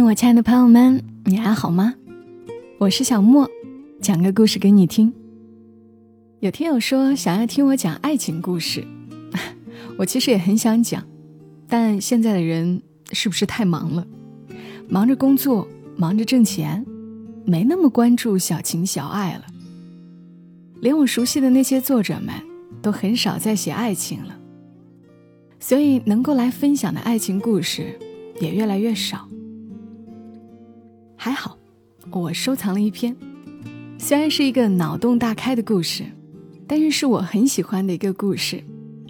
我亲爱的朋友们，你还好吗？我是小莫，讲个故事给你听。有听友说想要听我讲爱情故事，我其实也很想讲，但现在的人是不是太忙了？忙着工作，忙着挣钱，没那么关注小情小爱了。连我熟悉的那些作者们都很少再写爱情了，所以能够来分享的爱情故事也越来越少。还好，我收藏了一篇，虽然是一个脑洞大开的故事，但是是我很喜欢的一个故事。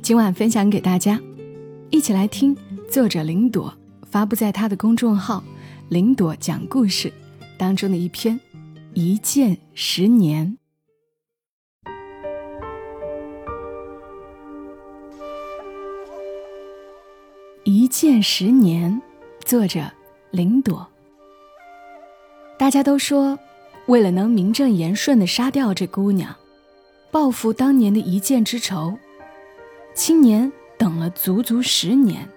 今晚分享给大家，一起来听作者林朵发布在他的公众号“林朵讲故事”当中的一篇《一见十年》。一见十年，作者林朵。大家都说，为了能名正言顺的杀掉这姑娘，报复当年的一箭之仇，青年等了足足十年。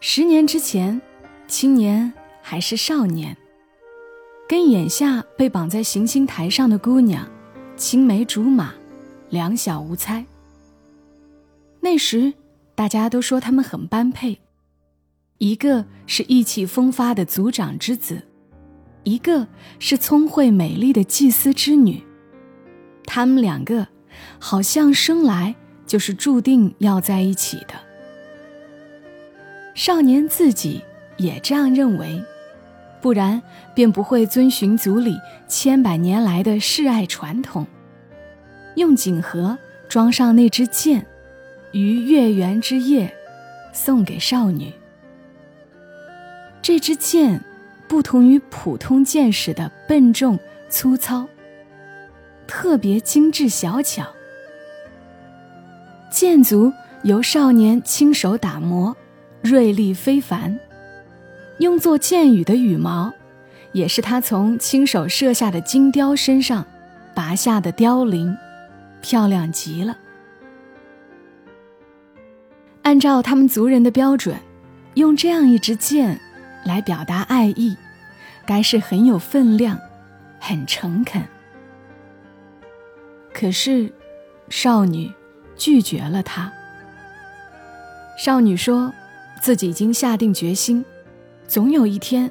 十年之前，青年还是少年，跟眼下被绑在行刑台上的姑娘，青梅竹马，两小无猜。那时，大家都说他们很般配，一个是意气风发的族长之子。一个是聪慧美丽的祭司之女，他们两个好像生来就是注定要在一起的。少年自己也这样认为，不然便不会遵循族里千百年来的示爱传统，用锦盒装上那支箭，于月圆之夜送给少女。这支箭。不同于普通剑士的笨重粗糙，特别精致小巧。剑足由少年亲手打磨，锐利非凡。用作箭羽的羽毛，也是他从亲手射下的金雕身上拔下的雕翎，漂亮极了。按照他们族人的标准，用这样一支箭。来表达爱意，该是很有分量，很诚恳。可是，少女拒绝了他。少女说，自己已经下定决心，总有一天，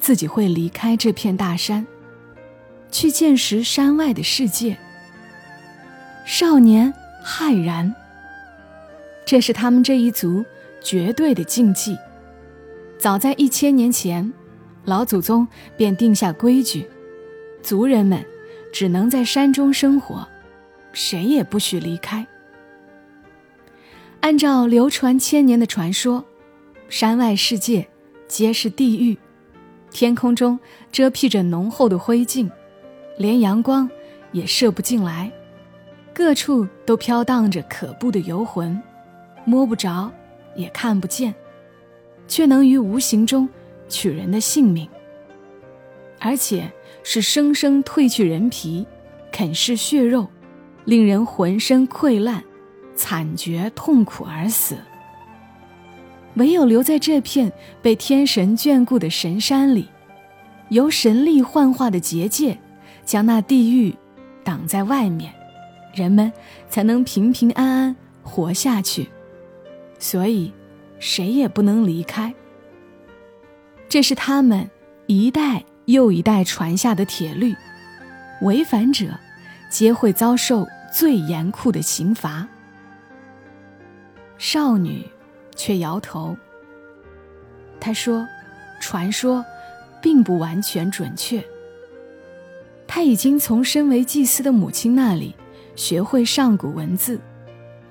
自己会离开这片大山，去见识山外的世界。少年骇然，这是他们这一族绝对的禁忌。早在一千年前，老祖宗便定下规矩，族人们只能在山中生活，谁也不许离开。按照流传千年的传说，山外世界皆是地狱，天空中遮蔽着浓厚的灰烬，连阳光也射不进来，各处都飘荡着可怖的游魂，摸不着，也看不见。却能于无形中取人的性命，而且是生生褪去人皮，啃噬血肉，令人浑身溃烂，惨绝痛苦而死。唯有留在这片被天神眷顾的神山里，由神力幻化的结界，将那地狱挡在外面，人们才能平平安安活下去。所以。谁也不能离开。这是他们一代又一代传下的铁律，违反者皆会遭受最严酷的刑罚。少女却摇头。她说：“传说并不完全准确。她已经从身为祭司的母亲那里学会上古文字，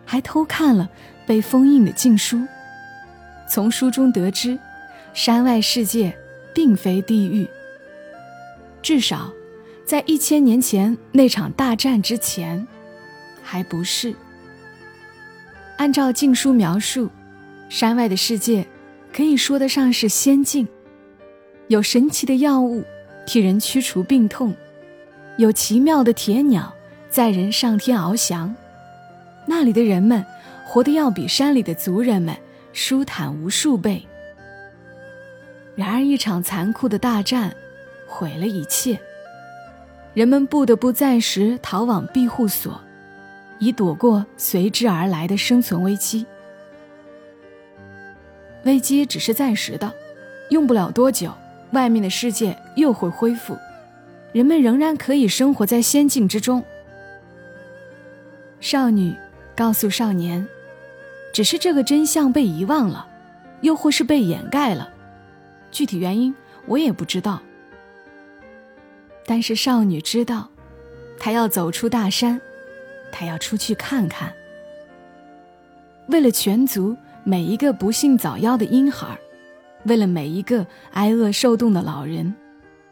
还偷看了被封印的禁书。”从书中得知，山外世界并非地狱。至少，在一千年前那场大战之前，还不是。按照禁书描述，山外的世界可以说得上是仙境，有神奇的药物替人驱除病痛，有奇妙的铁鸟载人上天翱翔。那里的人们活得要比山里的族人们。舒坦无数倍。然而，一场残酷的大战毁了一切，人们不得不暂时逃往庇护所，以躲过随之而来的生存危机。危机只是暂时的，用不了多久，外面的世界又会恢复，人们仍然可以生活在仙境之中。少女告诉少年：“只是这个真相被遗忘了，又或是被掩盖了。”具体原因我也不知道，但是少女知道，她要走出大山，她要出去看看。为了全族每一个不幸早夭的婴孩，为了每一个挨饿受冻的老人，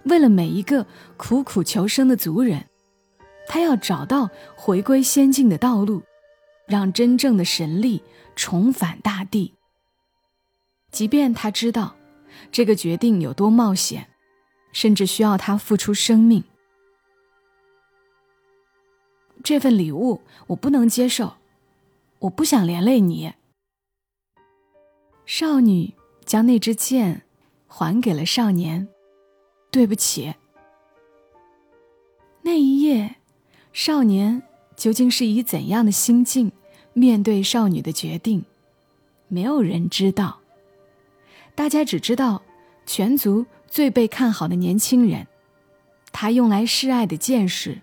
为了每一个苦苦求生的族人，她要找到回归仙境的道路，让真正的神力重返大地。即便他知道。这个决定有多冒险，甚至需要他付出生命。这份礼物我不能接受，我不想连累你。少女将那支剑还给了少年。对不起。那一夜，少年究竟是以怎样的心境面对少女的决定？没有人知道。大家只知道，全族最被看好的年轻人，他用来示爱的剑士，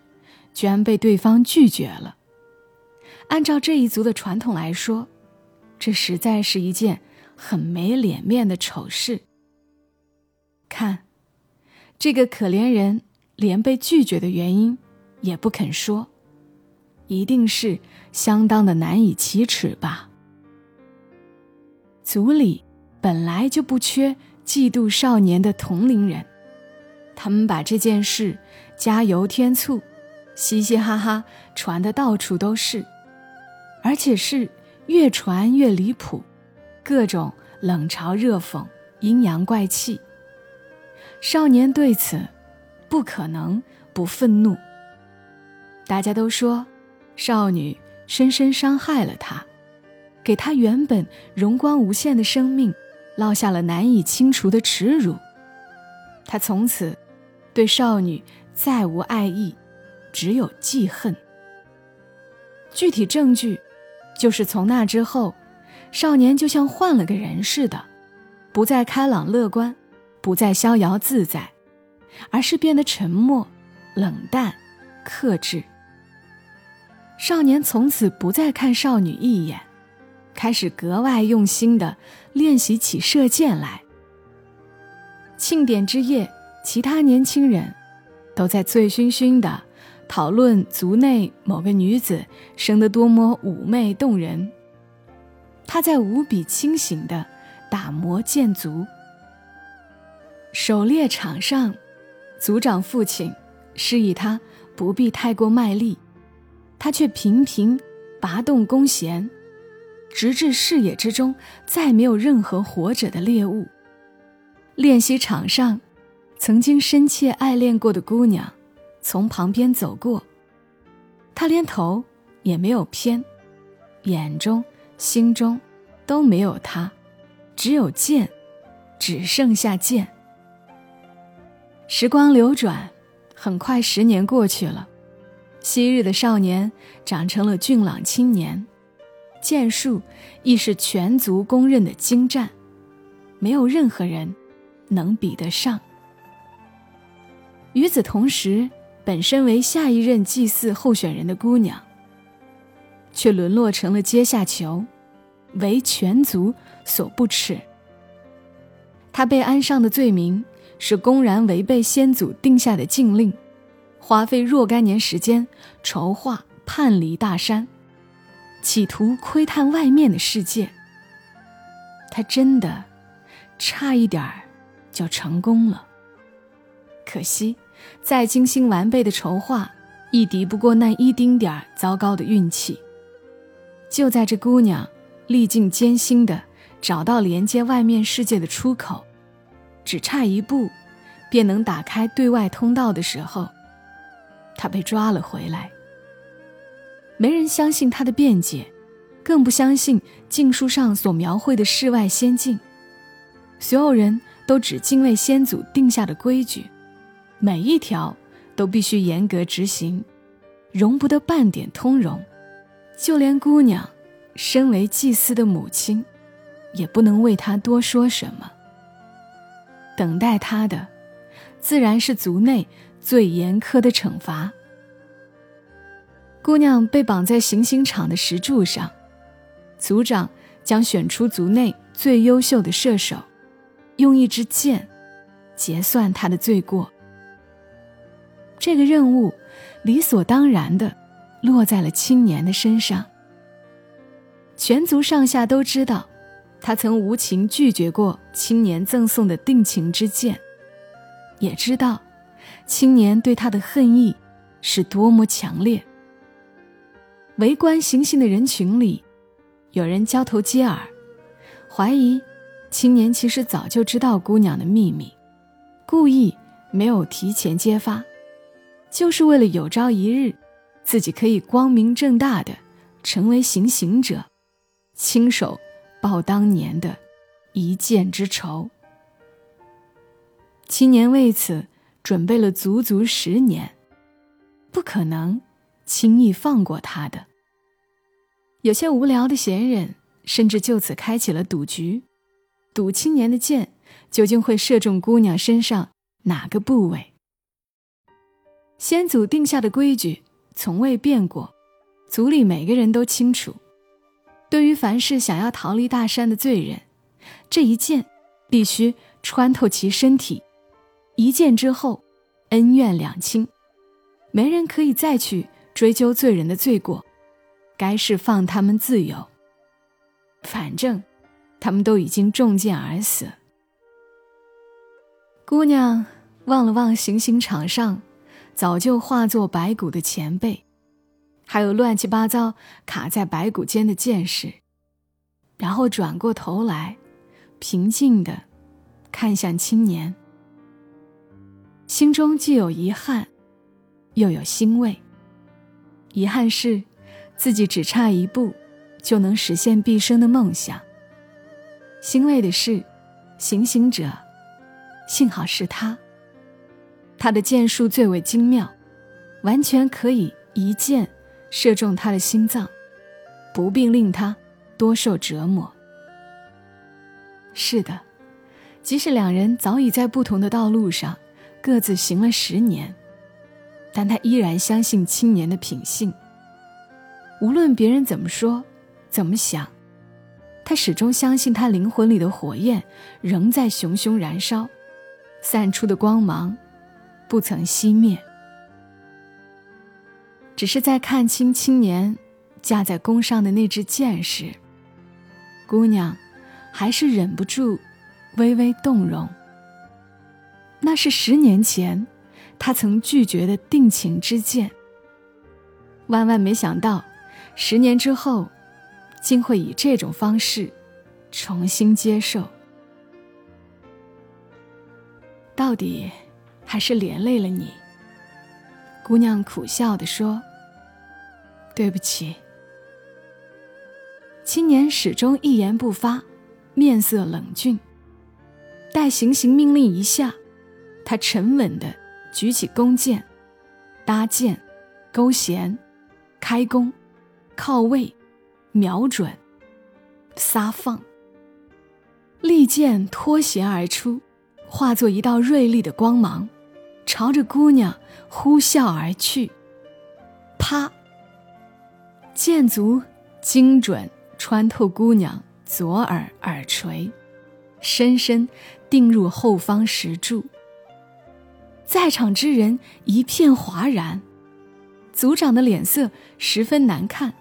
居然被对方拒绝了。按照这一族的传统来说，这实在是一件很没脸面的丑事。看，这个可怜人连被拒绝的原因也不肯说，一定是相当的难以启齿吧。族里。本来就不缺嫉妒少年的同龄人，他们把这件事加油添醋，嘻嘻哈哈传的到处都是，而且是越传越离谱，各种冷嘲热讽、阴阳怪气。少年对此不可能不愤怒。大家都说，少女深深伤害了他，给他原本荣光无限的生命。落下了难以清除的耻辱，他从此对少女再无爱意，只有记恨。具体证据就是从那之后，少年就像换了个人似的，不再开朗乐观，不再逍遥自在，而是变得沉默、冷淡、克制。少年从此不再看少女一眼。开始格外用心的练习起射箭来。庆典之夜，其他年轻人都在醉醺醺的讨论族内某个女子生得多么妩媚动人。他在无比清醒的打磨箭足。狩猎场上，族长父亲示意他不必太过卖力，他却频频拔动弓弦。直至视野之中再没有任何活着的猎物。练习场上，曾经深切爱恋过的姑娘，从旁边走过，他连头也没有偏，眼中、心中都没有他，只有剑，只剩下剑。时光流转，很快十年过去了，昔日的少年长成了俊朗青年。剑术亦是全族公认的精湛，没有任何人能比得上。与此同时，本身为下一任祭祀候选人的姑娘，却沦落成了阶下囚，为全族所不齿。她被安上的罪名是公然违背先祖定下的禁令，花费若干年时间筹划叛离大山。企图窥探外面的世界，他真的差一点儿就成功了。可惜，再精心完备的筹划，亦敌不过那一丁点儿糟糕的运气。就在这姑娘历尽艰辛的找到连接外面世界的出口，只差一步，便能打开对外通道的时候，他被抓了回来。没人相信他的辩解，更不相信禁书上所描绘的世外仙境。所有人都只敬畏先祖定下的规矩，每一条都必须严格执行，容不得半点通融。就连姑娘，身为祭司的母亲，也不能为他多说什么。等待他的，自然是族内最严苛的惩罚。姑娘被绑在行刑场的石柱上，族长将选出族内最优秀的射手，用一支箭结算他的罪过。这个任务理所当然的。落在了青年的身上。全族上下都知道，他曾无情拒绝过青年赠送的定情之剑，也知道青年对他的恨意是多么强烈。围观行刑的人群里，有人交头接耳，怀疑青年其实早就知道姑娘的秘密，故意没有提前揭发，就是为了有朝一日。自己可以光明正大的成为行刑者，亲手报当年的一箭之仇。青年为此准备了足足十年，不可能轻易放过他的。有些无聊的闲人甚至就此开启了赌局，赌青年的箭究竟会射中姑娘身上哪个部位。先祖定下的规矩。从未变过，族里每个人都清楚。对于凡是想要逃离大山的罪人，这一箭必须穿透其身体，一剑之后，恩怨两清，没人可以再去追究罪人的罪过，该释放他们自由。反正，他们都已经中箭而死。姑娘望了望行刑场上。早就化作白骨的前辈，还有乱七八糟卡在白骨间的剑士，然后转过头来，平静的看向青年，心中既有遗憾，又有欣慰。遗憾是自己只差一步就能实现毕生的梦想；欣慰的是，行刑者幸好是他。他的剑术最为精妙，完全可以一箭射中他的心脏，不必令他多受折磨。是的，即使两人早已在不同的道路上各自行了十年，但他依然相信青年的品性。无论别人怎么说、怎么想，他始终相信他灵魂里的火焰仍在熊熊燃烧，散出的光芒。不曾熄灭，只是在看清青年架在弓上的那支箭时，姑娘还是忍不住微微动容。那是十年前他曾拒绝的定情之剑。万万没想到，十年之后，竟会以这种方式重新接受。到底？还是连累了你。”姑娘苦笑地说，“对不起。”青年始终一言不发，面色冷峻。待行刑命令一下，他沉稳地举起弓箭，搭箭、勾弦、开弓、靠位、瞄准、撒放，利箭脱弦而出，化作一道锐利的光芒。朝着姑娘呼啸而去，啪！箭足精准穿透姑娘左耳耳垂，深深钉入后方石柱。在场之人一片哗然，族长的脸色十分难看，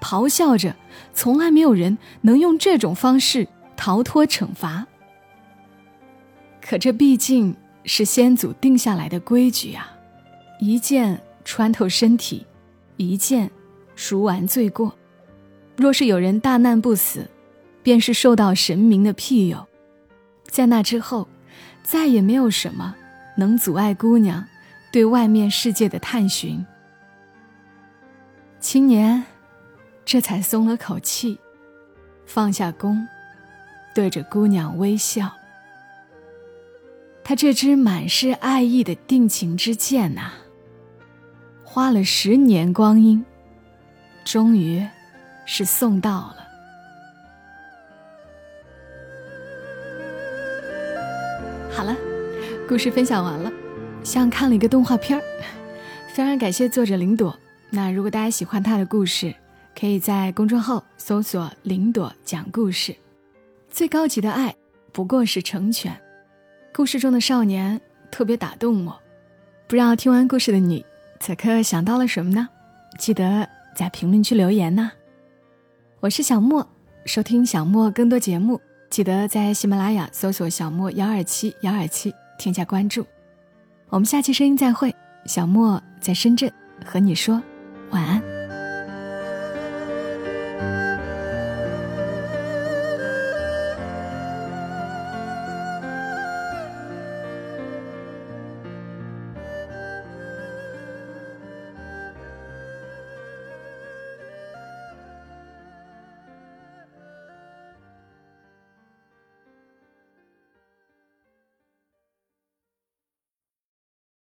咆哮着：“从来没有人能用这种方式逃脱惩罚。”可这毕竟……是先祖定下来的规矩啊！一剑穿透身体，一剑赎完罪过。若是有人大难不死，便是受到神明的庇佑。在那之后，再也没有什么能阻碍姑娘对外面世界的探寻。青年这才松了口气，放下弓，对着姑娘微笑。他这支满是爱意的定情之箭呐，花了十年光阴，终于是送到了。故事分享完了，像看了一个动画片儿。非常感谢作者林朵。那如果大家喜欢他的故事，可以在公众号搜索“林朵讲故事”。最高级的爱，不过是成全。故事中的少年特别打动我。不知道听完故事的你，此刻想到了什么呢？记得在评论区留言呢。我是小莫，收听小莫更多节目。记得在喜马拉雅搜索“小莫幺二七幺二七”，添加关注。我们下期声音再会。小莫在深圳和你说晚安。